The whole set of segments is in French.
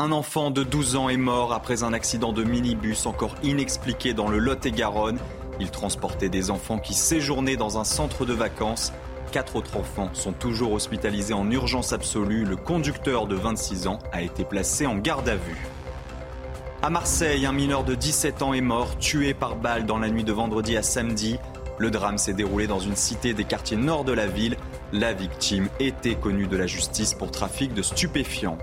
Un enfant de 12 ans est mort après un accident de minibus encore inexpliqué dans le Lot-et-Garonne. Il transportait des enfants qui séjournaient dans un centre de vacances. Quatre autres enfants sont toujours hospitalisés en urgence absolue. Le conducteur de 26 ans a été placé en garde à vue. À Marseille, un mineur de 17 ans est mort, tué par balle dans la nuit de vendredi à samedi. Le drame s'est déroulé dans une cité des quartiers nord de la ville. La victime était connue de la justice pour trafic de stupéfiants.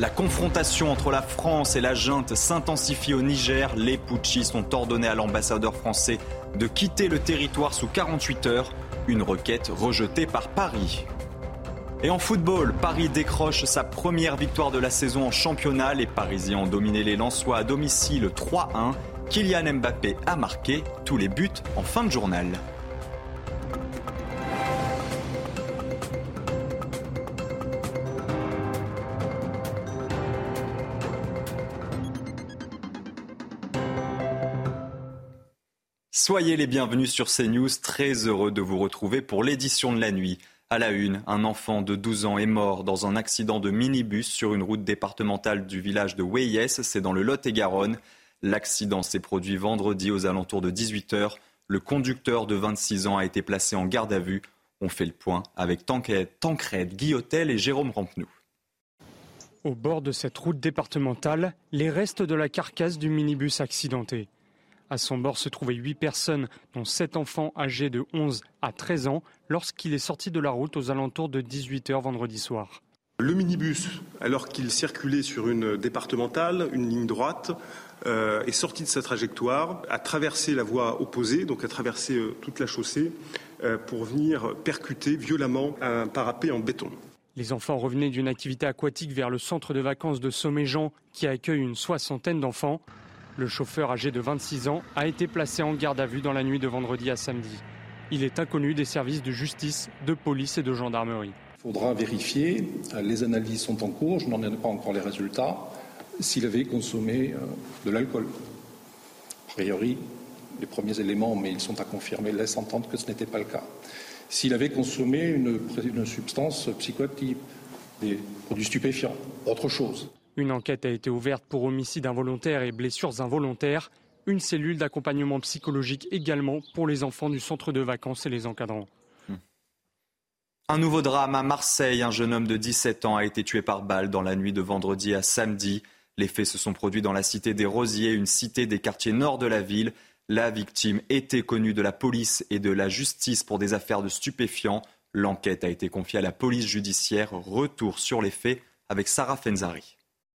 La confrontation entre la France et la junte s'intensifie au Niger. Les putschistes ont ordonné à l'ambassadeur français de quitter le territoire sous 48 heures, une requête rejetée par Paris. Et en football, Paris décroche sa première victoire de la saison en championnat. Les Parisiens ont dominé les Lensois à domicile 3-1. Kylian Mbappé a marqué tous les buts en fin de journal. Soyez les bienvenus sur CNews, très heureux de vous retrouver pour l'édition de la nuit. À la une, un enfant de 12 ans est mort dans un accident de minibus sur une route départementale du village de Weyes, c'est dans le Lot-et-Garonne. L'accident s'est produit vendredi aux alentours de 18h. Le conducteur de 26 ans a été placé en garde à vue. On fait le point avec Tancred, Guillotel et Jérôme Rampenou. Au bord de cette route départementale, les restes de la carcasse du minibus accidenté. À son bord se trouvaient huit personnes, dont sept enfants âgés de 11 à 13 ans, lorsqu'il est sorti de la route aux alentours de 18h vendredi soir. Le minibus, alors qu'il circulait sur une départementale, une ligne droite, euh, est sorti de sa trajectoire, a traversé la voie opposée, donc a traversé euh, toute la chaussée, euh, pour venir percuter violemment un parapet en béton. Les enfants revenaient d'une activité aquatique vers le centre de vacances de Somméjean, qui accueille une soixantaine d'enfants. Le chauffeur âgé de 26 ans a été placé en garde à vue dans la nuit de vendredi à samedi. Il est inconnu des services de justice, de police et de gendarmerie. Il faudra vérifier, les analyses sont en cours, je n'en ai pas encore les résultats, s'il avait consommé euh, de l'alcool. A priori, les premiers éléments, mais ils sont à confirmer, laissent entendre que ce n'était pas le cas. S'il avait consommé une, une substance psychoactive, des produits stupéfiants, autre chose. Une enquête a été ouverte pour homicide involontaire et blessures involontaires. Une cellule d'accompagnement psychologique également pour les enfants du centre de vacances et les encadrants. Un nouveau drame à Marseille. Un jeune homme de 17 ans a été tué par balle dans la nuit de vendredi à samedi. Les faits se sont produits dans la cité des Rosiers, une cité des quartiers nord de la ville. La victime était connue de la police et de la justice pour des affaires de stupéfiants. L'enquête a été confiée à la police judiciaire. Retour sur les faits avec Sarah Fenzari.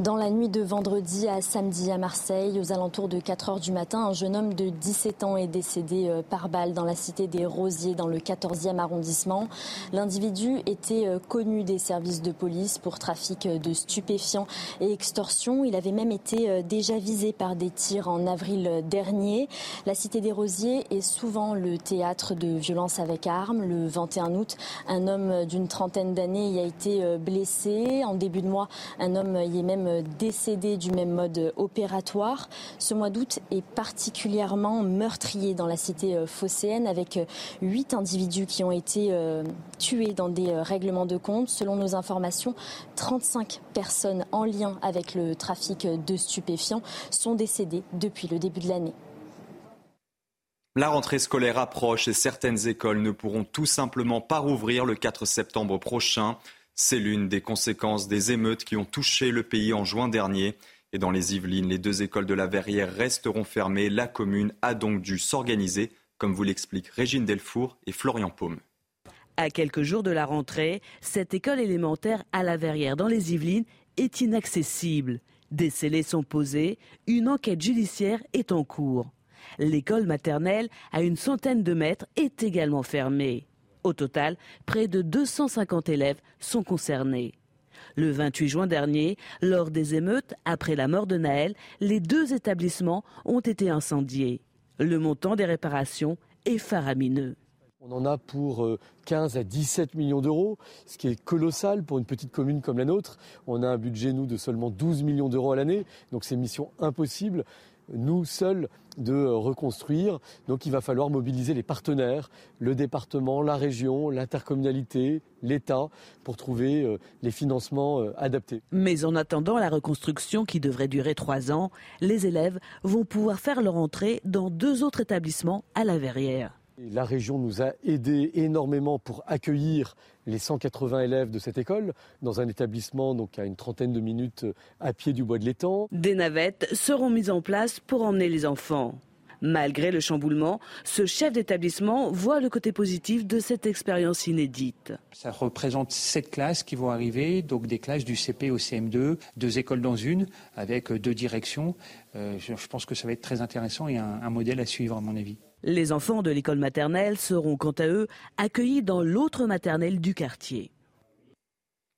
Dans la nuit de vendredi à samedi à Marseille, aux alentours de 4 heures du matin, un jeune homme de 17 ans est décédé euh, par balle dans la cité des Rosiers, dans le 14e arrondissement. L'individu était euh, connu des services de police pour trafic de stupéfiants et extorsion. Il avait même été euh, déjà visé par des tirs en avril dernier. La cité des Rosiers est souvent le théâtre de violences avec armes. Le 21 août, un homme d'une trentaine d'années y a été blessé. En début de mois, un homme y est même décédés du même mode opératoire. Ce mois d'août est particulièrement meurtrier dans la cité euh, phocéenne avec euh, huit individus qui ont été euh, tués dans des règlements de compte. Selon nos informations, 35 personnes en lien avec le trafic de stupéfiants sont décédées depuis le début de l'année. La rentrée scolaire approche et certaines écoles ne pourront tout simplement pas rouvrir le 4 septembre prochain. C'est l'une des conséquences des émeutes qui ont touché le pays en juin dernier. Et dans les Yvelines, les deux écoles de la Verrière resteront fermées. La commune a donc dû s'organiser, comme vous l'expliquent Régine Delfour et Florian Paume. À quelques jours de la rentrée, cette école élémentaire à la Verrière dans les Yvelines est inaccessible. Des scellés sont posés, une enquête judiciaire est en cours. L'école maternelle, à une centaine de mètres, est également fermée. Au total, près de 250 élèves sont concernés. Le 28 juin dernier, lors des émeutes, après la mort de Naël, les deux établissements ont été incendiés. Le montant des réparations est faramineux. On en a pour 15 euh, à 17 millions d'euros, ce qui est colossal pour une petite commune comme la nôtre. On a un budget, nous, de seulement 12 millions d'euros à l'année, donc c'est mission impossible nous seuls de reconstruire. Donc il va falloir mobiliser les partenaires, le département, la région, l'intercommunalité, l'État, pour trouver euh, les financements euh, adaptés. Mais en attendant la reconstruction qui devrait durer trois ans, les élèves vont pouvoir faire leur entrée dans deux autres établissements à la Verrière. La région nous a aidés énormément pour accueillir les 180 élèves de cette école dans un établissement donc à une trentaine de minutes à pied du bois de l'étang. Des navettes seront mises en place pour emmener les enfants. Malgré le chamboulement, ce chef d'établissement voit le côté positif de cette expérience inédite. Ça représente sept classes qui vont arriver, donc des classes du CP au CM2, deux écoles dans une, avec deux directions. Euh, je pense que ça va être très intéressant et un modèle à suivre à mon avis. Les enfants de l'école maternelle seront quant à eux accueillis dans l'autre maternelle du quartier.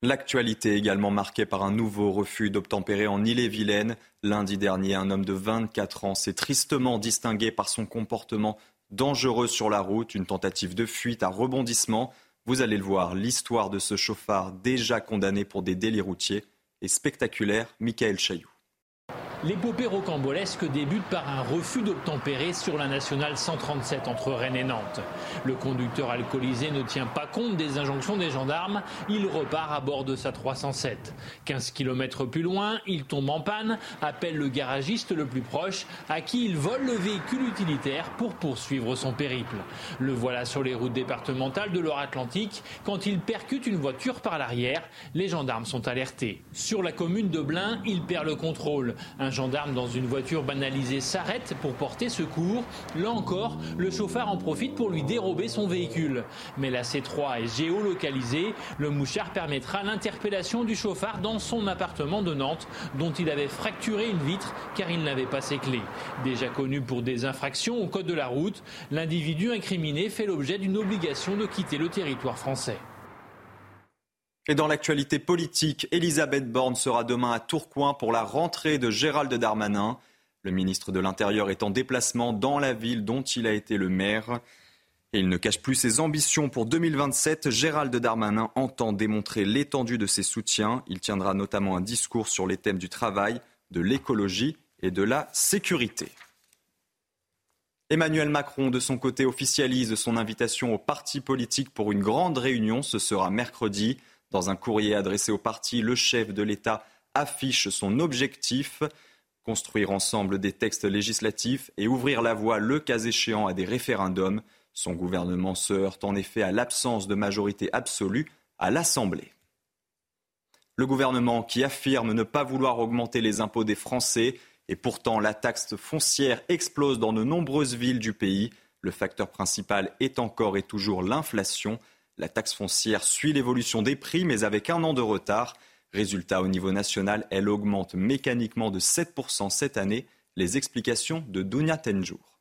L'actualité également marquée par un nouveau refus d'obtempérer en Ille-et-Vilaine. Lundi dernier, un homme de 24 ans s'est tristement distingué par son comportement dangereux sur la route, une tentative de fuite à rebondissement. Vous allez le voir, l'histoire de ce chauffard déjà condamné pour des délits routiers est spectaculaire. Michael Chailloux. L'épopée rocambolesque débute par un refus d'obtempérer sur la nationale 137 entre Rennes et Nantes. Le conducteur alcoolisé ne tient pas compte des injonctions des gendarmes. Il repart à bord de sa 307. 15 km plus loin, il tombe en panne, appelle le garagiste le plus proche, à qui il vole le véhicule utilitaire pour poursuivre son périple. Le voilà sur les routes départementales de Loire-Atlantique quand il percute une voiture par l'arrière. Les gendarmes sont alertés. Sur la commune de Blain, il perd le contrôle. Gendarme dans une voiture banalisée s'arrête pour porter secours. Là encore, le chauffard en profite pour lui dérober son véhicule. Mais la C3 est géolocalisée. Le mouchard permettra l'interpellation du chauffard dans son appartement de Nantes, dont il avait fracturé une vitre car il n'avait pas ses clés. Déjà connu pour des infractions au code de la route, l'individu incriminé fait l'objet d'une obligation de quitter le territoire français. Et dans l'actualité politique, Elisabeth Borne sera demain à Tourcoing pour la rentrée de Gérald Darmanin. Le ministre de l'Intérieur est en déplacement dans la ville dont il a été le maire. Et il ne cache plus ses ambitions pour 2027. Gérald Darmanin entend démontrer l'étendue de ses soutiens. Il tiendra notamment un discours sur les thèmes du travail, de l'écologie et de la sécurité. Emmanuel Macron, de son côté, officialise son invitation aux partis politiques pour une grande réunion. Ce sera mercredi. Dans un courrier adressé au parti, le chef de l'État affiche son objectif construire ensemble des textes législatifs et ouvrir la voie, le cas échéant, à des référendums. Son gouvernement se heurte en effet à l'absence de majorité absolue à l'Assemblée. Le gouvernement qui affirme ne pas vouloir augmenter les impôts des Français et pourtant la taxe foncière explose dans de nombreuses villes du pays. Le facteur principal est encore et toujours l'inflation. La taxe foncière suit l'évolution des prix, mais avec un an de retard. Résultat, au niveau national, elle augmente mécaniquement de 7% cette année. Les explications de Dunia Tenjour.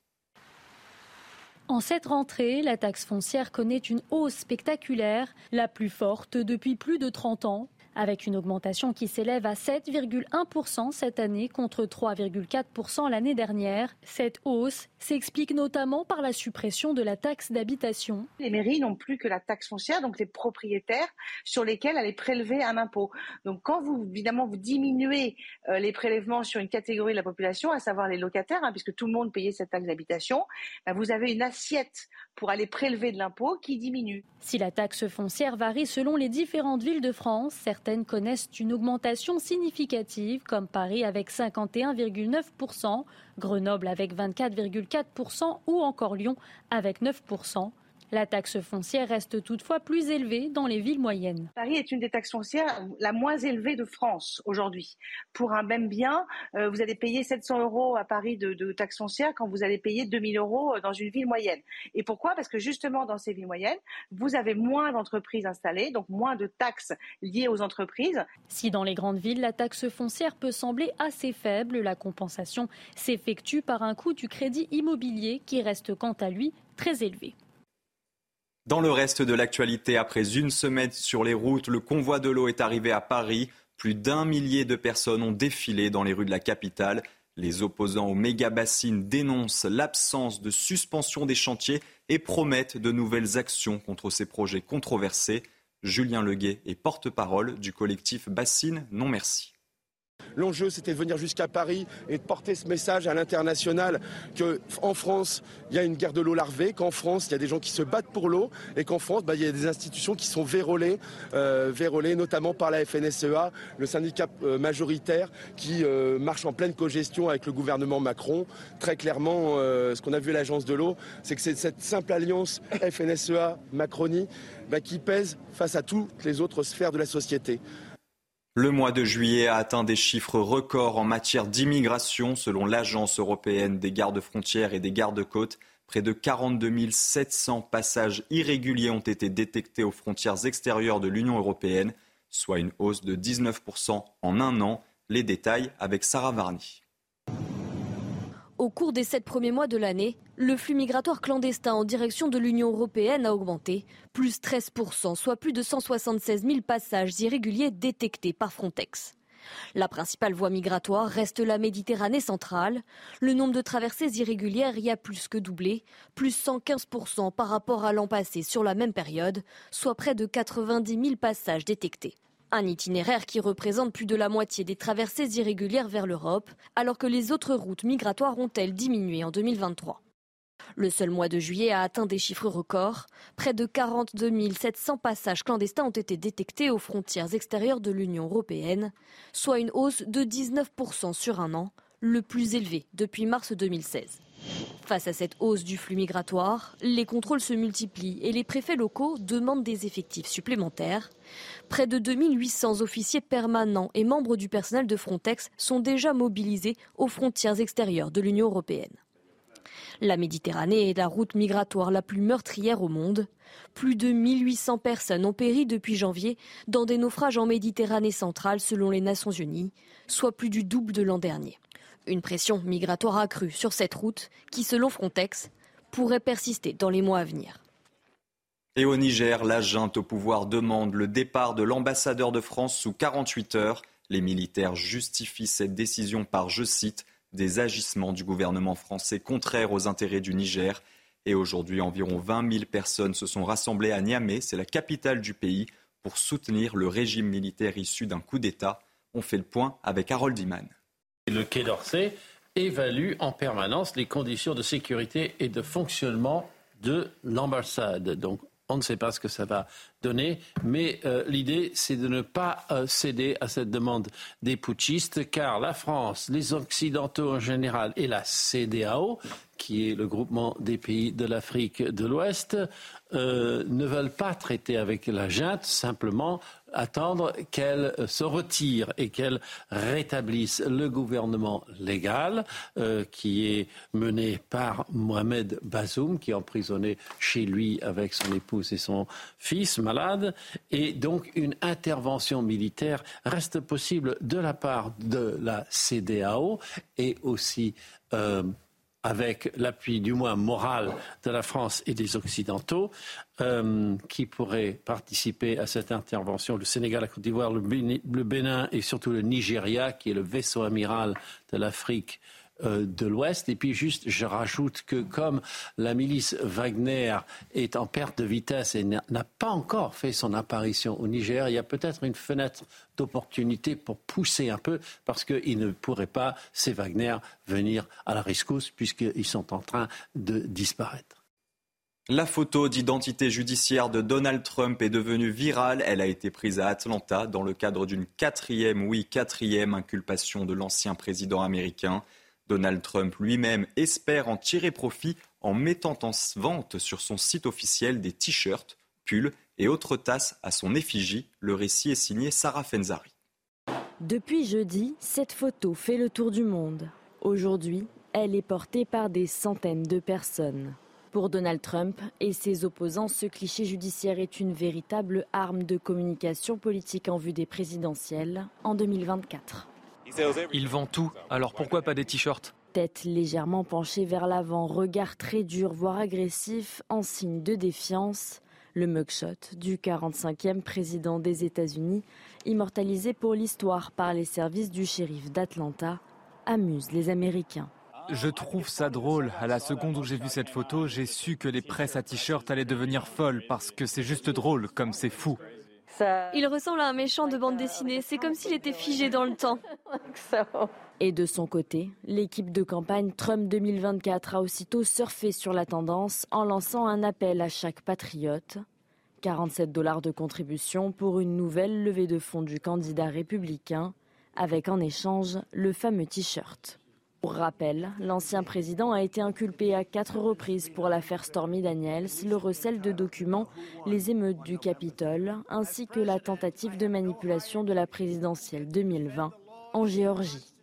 En cette rentrée, la taxe foncière connaît une hausse spectaculaire, la plus forte depuis plus de 30 ans avec une augmentation qui s'élève à 7,1% cette année contre 3,4% l'année dernière. Cette hausse s'explique notamment par la suppression de la taxe d'habitation. Les mairies n'ont plus que la taxe foncière, donc les propriétaires sur lesquels allaient prélever un impôt. Donc quand vous, évidemment, vous diminuez euh, les prélèvements sur une catégorie de la population, à savoir les locataires, hein, puisque tout le monde payait cette taxe d'habitation, bah, vous avez une assiette pour aller prélever de l'impôt qui diminue. Si la taxe foncière varie selon les différentes villes de France, certaines connaissent une augmentation significative, comme Paris avec 51,9%, Grenoble avec 24,4% ou encore Lyon avec 9%. La taxe foncière reste toutefois plus élevée dans les villes moyennes. Paris est une des taxes foncières la moins élevée de France aujourd'hui. Pour un même bien, euh, vous allez payer 700 euros à Paris de, de taxes foncières quand vous allez payer 2000 euros dans une ville moyenne. Et pourquoi? Parce que justement dans ces villes moyennes, vous avez moins d'entreprises installées, donc moins de taxes liées aux entreprises. Si dans les grandes villes, la taxe foncière peut sembler assez faible, la compensation s'effectue par un coût du crédit immobilier qui reste quant à lui très élevé. Dans le reste de l'actualité, après une semaine sur les routes, le convoi de l'eau est arrivé à Paris. Plus d'un millier de personnes ont défilé dans les rues de la capitale. Les opposants aux méga-bassines dénoncent l'absence de suspension des chantiers et promettent de nouvelles actions contre ces projets controversés. Julien Leguet est porte-parole du collectif Bassine Non Merci. L'enjeu, c'était de venir jusqu'à Paris et de porter ce message à l'international qu'en France, il y a une guerre de l'eau larvée, qu'en France, il y a des gens qui se battent pour l'eau et qu'en France, bah, il y a des institutions qui sont vérolées, euh, notamment par la FNSEA, le syndicat euh, majoritaire qui euh, marche en pleine cogestion avec le gouvernement Macron. Très clairement, ce qu'on a vu à l'agence de l'eau, c'est que c'est cette simple alliance FNSEA-Macronie bah, qui pèse face à toutes les autres sphères de la société. Le mois de juillet a atteint des chiffres records en matière d'immigration selon l'Agence européenne des gardes-frontières et des gardes-côtes. Près de 42 700 passages irréguliers ont été détectés aux frontières extérieures de l'Union européenne, soit une hausse de 19% en un an. Les détails avec Sarah Varny. Au cours des sept premiers mois de l'année, le flux migratoire clandestin en direction de l'Union européenne a augmenté, plus 13%, soit plus de 176 000 passages irréguliers détectés par Frontex. La principale voie migratoire reste la Méditerranée centrale. Le nombre de traversées irrégulières y a plus que doublé, plus 115% par rapport à l'an passé sur la même période, soit près de 90 000 passages détectés. Un itinéraire qui représente plus de la moitié des traversées irrégulières vers l'Europe, alors que les autres routes migratoires ont-elles diminué en 2023. Le seul mois de juillet a atteint des chiffres records. Près de 42 700 passages clandestins ont été détectés aux frontières extérieures de l'Union européenne, soit une hausse de 19% sur un an, le plus élevé depuis mars 2016. Face à cette hausse du flux migratoire, les contrôles se multiplient et les préfets locaux demandent des effectifs supplémentaires. Près de 2800 officiers permanents et membres du personnel de Frontex sont déjà mobilisés aux frontières extérieures de l'Union européenne. La Méditerranée est la route migratoire la plus meurtrière au monde. Plus de 1800 personnes ont péri depuis janvier dans des naufrages en Méditerranée centrale selon les Nations Unies, soit plus du double de l'an dernier. Une pression migratoire accrue sur cette route qui, selon Frontex, pourrait persister dans les mois à venir. Et au Niger, la junte au pouvoir demande le départ de l'ambassadeur de France sous 48 heures. Les militaires justifient cette décision par, je cite, des agissements du gouvernement français contraires aux intérêts du Niger. Et aujourd'hui, environ 20 000 personnes se sont rassemblées à Niamey, c'est la capitale du pays, pour soutenir le régime militaire issu d'un coup d'État. On fait le point avec Harold Iman. Le Quai d'Orsay évalue en permanence les conditions de sécurité et de fonctionnement de l'ambassade. Donc on ne sait pas ce que ça va donner, mais euh, l'idée, c'est de ne pas euh, céder à cette demande des putschistes, car la France, les Occidentaux en général et la CDAO, qui est le groupement des pays de l'Afrique de l'Ouest, euh, ne veulent pas traiter avec la junte, simplement attendre qu'elle se retire et qu'elle rétablisse le gouvernement légal euh, qui est mené par Mohamed Bazoum, qui est emprisonné chez lui avec son épouse et son fils malade. Et donc une intervention militaire reste possible de la part de la CDAO et aussi euh, avec l'appui du moins moral de la France et des Occidentaux, euh, qui pourraient participer à cette intervention. Le Sénégal, la Côte d'Ivoire, le Bénin et surtout le Nigeria, qui est le vaisseau amiral de l'Afrique de l'Ouest. Et puis juste, je rajoute que comme la milice Wagner est en perte de vitesse et n'a pas encore fait son apparition au Niger, il y a peut-être une fenêtre d'opportunité pour pousser un peu parce qu'ils ne pourraient pas, ces Wagner, venir à la rescousse puisqu'ils sont en train de disparaître. La photo d'identité judiciaire de Donald Trump est devenue virale. Elle a été prise à Atlanta dans le cadre d'une quatrième, oui, quatrième inculpation de l'ancien président américain. Donald Trump lui-même espère en tirer profit en mettant en vente sur son site officiel des t-shirts, pulls et autres tasses à son effigie. Le récit est signé Sarah Fenzari. Depuis jeudi, cette photo fait le tour du monde. Aujourd'hui, elle est portée par des centaines de personnes. Pour Donald Trump et ses opposants, ce cliché judiciaire est une véritable arme de communication politique en vue des présidentielles en 2024. Il vend tout, alors pourquoi pas des t-shirts Tête légèrement penchée vers l'avant, regard très dur, voire agressif, en signe de défiance. Le mugshot du 45e président des États-Unis, immortalisé pour l'histoire par les services du shérif d'Atlanta, amuse les Américains. Je trouve ça drôle. À la seconde où j'ai vu cette photo, j'ai su que les presses à t-shirt allaient devenir folles parce que c'est juste drôle, comme c'est fou. Il ressemble à un méchant de bande dessinée. C'est comme s'il était figé dans le temps. Et de son côté, l'équipe de campagne Trump 2024 a aussitôt surfé sur la tendance en lançant un appel à chaque patriote. 47 dollars de contribution pour une nouvelle levée de fonds du candidat républicain, avec en échange le fameux t-shirt. Pour rappel, l'ancien président a été inculpé à quatre reprises pour l'affaire Stormy Daniels, le recel de documents, les émeutes du Capitole, ainsi que la tentative de manipulation de la présidentielle 2020 en Géorgie.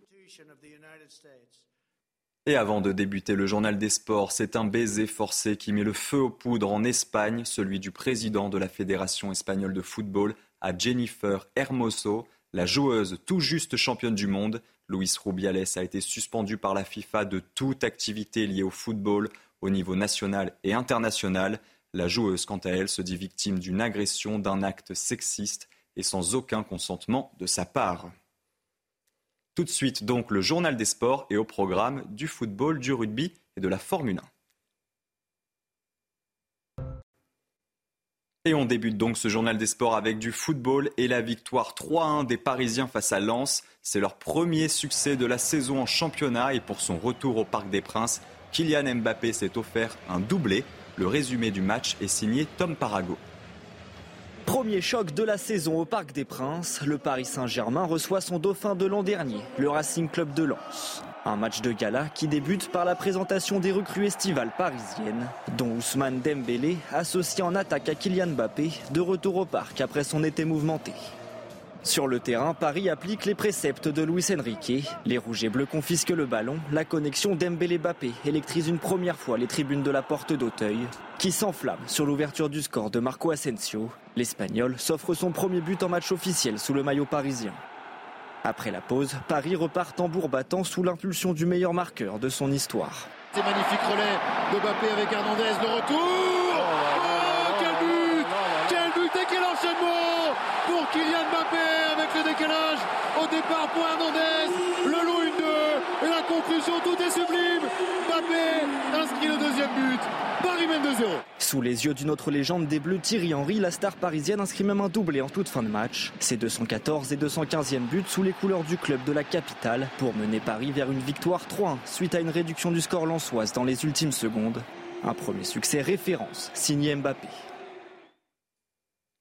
Et avant de débuter le journal des sports, c'est un baiser forcé qui met le feu aux poudres en Espagne, celui du président de la Fédération espagnole de football à Jennifer Hermoso, la joueuse tout juste championne du monde. Luis Rubiales a été suspendu par la FIFA de toute activité liée au football au niveau national et international. La joueuse, quant à elle, se dit victime d'une agression, d'un acte sexiste et sans aucun consentement de sa part. Tout de suite, donc, le journal des sports et au programme du football, du rugby et de la Formule 1. Et on débute donc ce journal des sports avec du football et la victoire 3-1 des Parisiens face à Lens. C'est leur premier succès de la saison en championnat et pour son retour au Parc des Princes, Kylian Mbappé s'est offert un doublé. Le résumé du match est signé Tom Parago. Premier choc de la saison au Parc des Princes, le Paris Saint-Germain reçoit son dauphin de l'an dernier, le Racing Club de Lens. Un match de gala qui débute par la présentation des recrues estivales parisiennes, dont Ousmane Dembélé, associé en attaque à Kylian Mbappé, de retour au parc après son été mouvementé. Sur le terrain, Paris applique les préceptes de Luis Enrique. Les rouges et bleus confisquent le ballon. La connexion Dembélé-Bappé électrise une première fois les tribunes de la porte d'Auteuil, qui s'enflamme sur l'ouverture du score de Marco Asensio. L'Espagnol s'offre son premier but en match officiel sous le maillot parisien. Après la pause, Paris repart tambour battant sous l'impulsion du meilleur marqueur de son histoire. C'est magnifique relais de Bappé avec Hernandez, le retour. Oh, quel but Quel but et quel enchaînement pour Kylian Mbappé avec le décalage. Au départ pour Hernandez, le loup une 2 et la conclusion, tout est sublime. Mbappé inscrit le deuxième but, Paris mène 2-0 Sous les yeux d'une autre légende des Bleus, Thierry Henry, la star parisienne inscrit même un doublé en toute fin de match. Ses 214 et 215e buts sous les couleurs du club de la capitale pour mener Paris vers une victoire 3-1 suite à une réduction du score lensoise dans les ultimes secondes. Un premier succès référence signé Mbappé.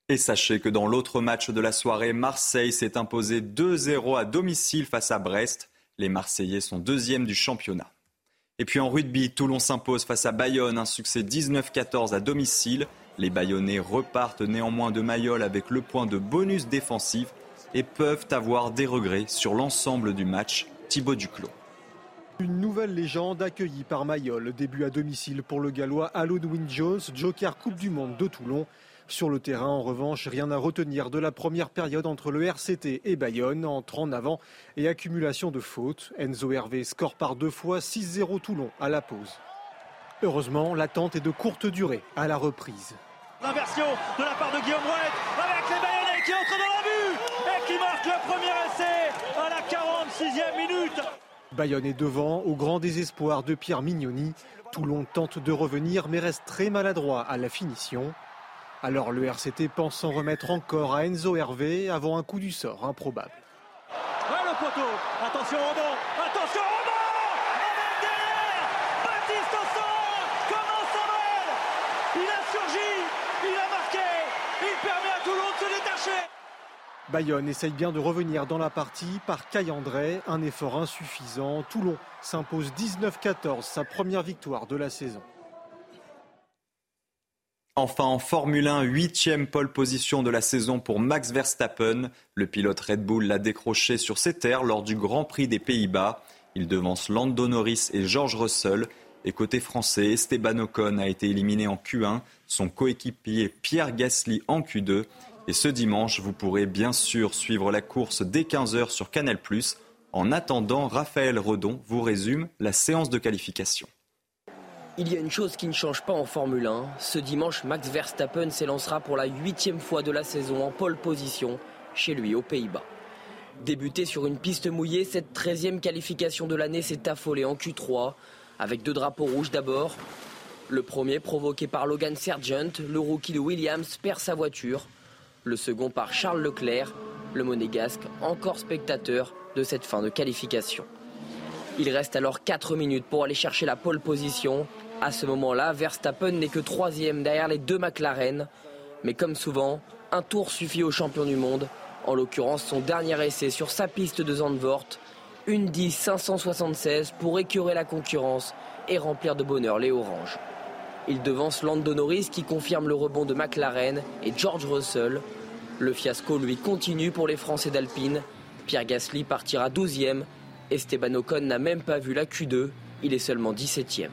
Et sachez que dans l'autre match de la soirée, Marseille s'est imposé 2-0 à domicile face à Brest. Les Marseillais sont deuxièmes du championnat. Et puis en rugby, Toulon s'impose face à Bayonne, un succès 19-14 à domicile. Les Bayonnais repartent néanmoins de Mayol avec le point de bonus défensif et peuvent avoir des regrets sur l'ensemble du match. Thibaut Duclos. Une nouvelle légende accueillie par Mayol. Début à domicile pour le Gallois Halloween Jones, joker Coupe du Monde de Toulon. Sur le terrain, en revanche, rien à retenir de la première période entre le RCT et Bayonne, entre en avant et accumulation de fautes. Enzo Hervé score par deux fois 6-0 Toulon à la pause. Heureusement, l'attente est de courte durée à la reprise. L'inversion de la part de Guillaume Rouet avec les Bayonnais qui entrent dans la vue et qui marque le premier essai à la 46e minute. Bayonne est devant au grand désespoir de Pierre Mignoni. Toulon tente de revenir mais reste très maladroit à la finition. Alors le RCT pense s'en remettre encore à Enzo Hervé avant un coup du sort improbable. Ouais, le poteau, attention au rebond, attention au rebond Avec derrière. Baptiste au centre Comme un Samuel Il a surgi, il a marqué, il permet à Toulon de se détacher. Bayonne essaye bien de revenir dans la partie. Par Caille André, un effort insuffisant. Toulon s'impose 19-14, sa première victoire de la saison. Enfin, en Formule 1, huitième pole position de la saison pour Max Verstappen. Le pilote Red Bull l'a décroché sur ses terres lors du Grand Prix des Pays-Bas. Il devance Lando Norris et George Russell. Et côté français, Esteban Ocon a été éliminé en Q1, son coéquipier Pierre Gasly en Q2. Et ce dimanche, vous pourrez bien sûr suivre la course dès 15h sur Canal+. En attendant, Raphaël Redon vous résume la séance de qualification. Il y a une chose qui ne change pas en Formule 1. Ce dimanche, Max Verstappen s'élancera pour la huitième fois de la saison en pole position chez lui aux Pays-Bas. Débuté sur une piste mouillée, cette 13e qualification de l'année s'est affolée en Q3, avec deux drapeaux rouges d'abord. Le premier provoqué par Logan Sargent, le rookie de Williams perd sa voiture. Le second par Charles Leclerc, le monégasque, encore spectateur de cette fin de qualification. Il reste alors 4 minutes pour aller chercher la pole position à ce moment-là, Verstappen n'est que troisième derrière les deux McLaren. Mais comme souvent, un tour suffit au champion du monde, en l'occurrence son dernier essai sur sa piste de Zandvoort. Une 10 576 pour écurer la concurrence et remplir de bonheur les oranges. Il devance Lando Norris qui confirme le rebond de McLaren et George Russell. Le fiasco lui continue pour les Français d'Alpine. Pierre Gasly partira 12e. Esteban Ocon n'a même pas vu la Q2. Il est seulement 17e.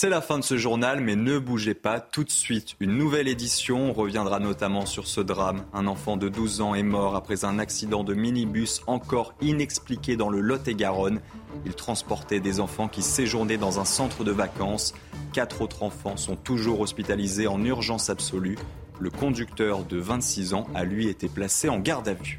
C'est la fin de ce journal, mais ne bougez pas. Tout de suite, une nouvelle édition. On reviendra notamment sur ce drame. Un enfant de 12 ans est mort après un accident de minibus encore inexpliqué dans le Lot-et-Garonne. Il transportait des enfants qui séjournaient dans un centre de vacances. Quatre autres enfants sont toujours hospitalisés en urgence absolue. Le conducteur de 26 ans a lui été placé en garde à vue.